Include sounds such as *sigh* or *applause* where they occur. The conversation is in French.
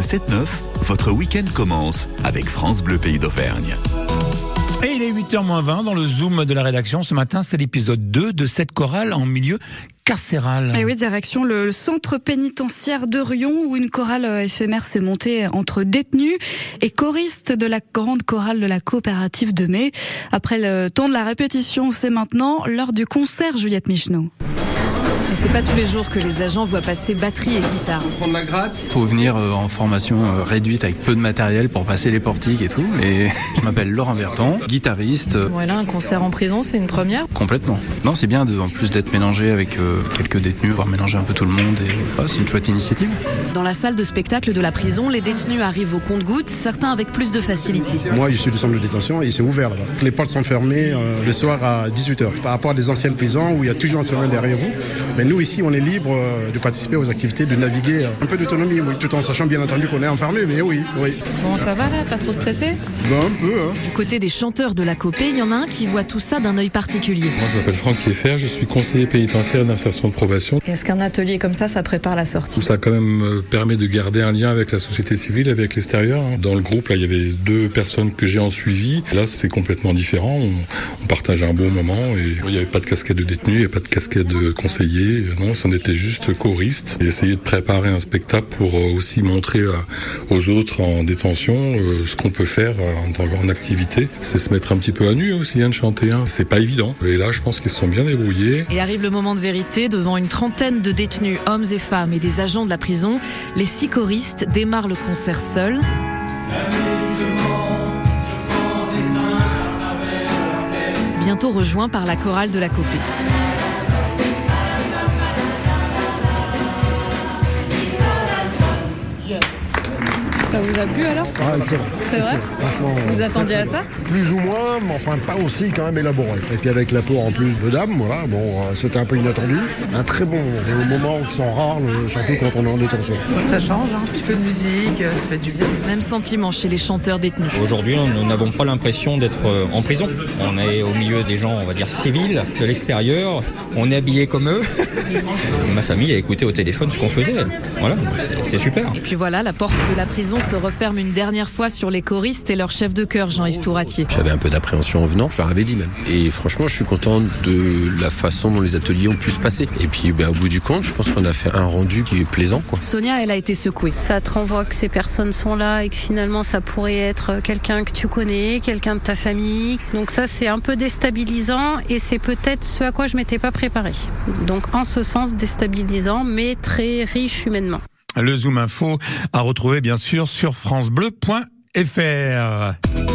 Le 7-9, votre week-end commence avec France Bleu Pays d'Auvergne. Et il est 8h20 dans le Zoom de la rédaction. Ce matin, c'est l'épisode 2 de cette chorale en milieu carcéral. Et oui, direction le centre pénitentiaire de Rion où une chorale éphémère s'est montée entre détenus et choristes de la grande chorale de la coopérative de mai. Après le temps de la répétition, c'est maintenant l'heure du concert Juliette Michneau. Et c'est pas tous les jours que les agents voient passer batterie et guitare. Prendre la gratte. Faut venir euh, en formation euh, réduite avec peu de matériel pour passer les portiques et tout. Et *laughs* je m'appelle Laurent Berton, guitariste. Voilà, un concert en prison, c'est une première. Complètement. Non, c'est bien de, en plus d'être mélangé avec euh, quelques détenus, voir mélanger un peu tout le monde. Et oh, c'est une chouette initiative. Dans la salle de spectacle de la prison, les détenus arrivent au compte-gouttes, certains avec plus de facilité. Moi, je suis du centre de détention et c'est ouvert là Les portes sont fermées le soir à 18h. Par rapport à des anciennes prisons où il y a toujours un surveillant derrière vous. Mais nous ici, on est libre euh, de participer aux activités, de naviguer. Un peu d'autonomie, oui, tout en sachant bien entendu qu'on est enfermé, mais oui, oui. Bon, ça va là Pas trop stressé ben, Un peu, hein. Du côté des chanteurs de la copée, il y en a un qui voit tout ça d'un œil particulier. Moi, je m'appelle Franck Kieffer, je suis conseiller pénitentiaire d'insertion de probation. Est-ce qu'un atelier comme ça, ça prépare la sortie? Ça quand même euh, permet de garder un lien avec la société civile, avec l'extérieur. Hein. Dans le groupe, là, il y avait deux personnes que j'ai en suivi. Là, c'est complètement différent. On, partage un bon moment et il n'y avait pas de casquette de détenu, il n'y avait pas de casquette de conseiller. Non, c'en était juste choriste essayer de préparer un spectacle pour euh, aussi montrer euh, aux autres en détention euh, ce qu'on peut faire en, activité. C'est se mettre un petit peu à nu aussi, hein, de chanter. Hein. C'est pas évident. Et là, je pense qu'ils se sont bien débrouillés. Et arrive le moment de vérité devant une trentaine de détenus, hommes et femmes, et des agents de la prison. Les six choristes démarrent le concert seuls. Bientôt rejoint par la chorale de la Copée. Ça vous a plu alors Ah, excellent. C'est vrai Franchement. Vous attendiez à ça Plus ou moins, mais enfin pas aussi quand même élaboré. Et puis avec l'apport en plus de dames, voilà, bon, euh, c'était un peu inattendu. Un très bon moment. Et au moment qui sont rares, surtout quand on est en détention. Ça change, hein. un petit peu de musique, euh, ça fait du bien. Même sentiment chez les chanteurs détenus. Aujourd'hui, nous n'avons pas l'impression d'être euh, en prison. On est au milieu des gens, on va dire, civils, de l'extérieur. On est habillés comme eux. *laughs* Ma famille a écouté au téléphone ce qu'on faisait. Voilà, c'est super. Et puis voilà, la porte de la prison se referme une dernière fois sur les choristes et leur chef de chœur, Jean-Yves Touratier. J'avais un peu d'appréhension en venant, je leur avais dit même. Et franchement, je suis content de la façon dont les ateliers ont pu se passer. Et puis, ben, au bout du compte, je pense qu'on a fait un rendu qui est plaisant. Quoi. Sonia, elle a été secouée. Ça te renvoie que ces personnes sont là et que finalement, ça pourrait être quelqu'un que tu connais, quelqu'un de ta famille. Donc ça, c'est un peu déstabilisant et c'est peut-être ce à quoi je m'étais pas préparée. Donc en ce sens, déstabilisant, mais très riche humainement. Le Zoom Info à retrouver bien sûr sur francebleu.fr.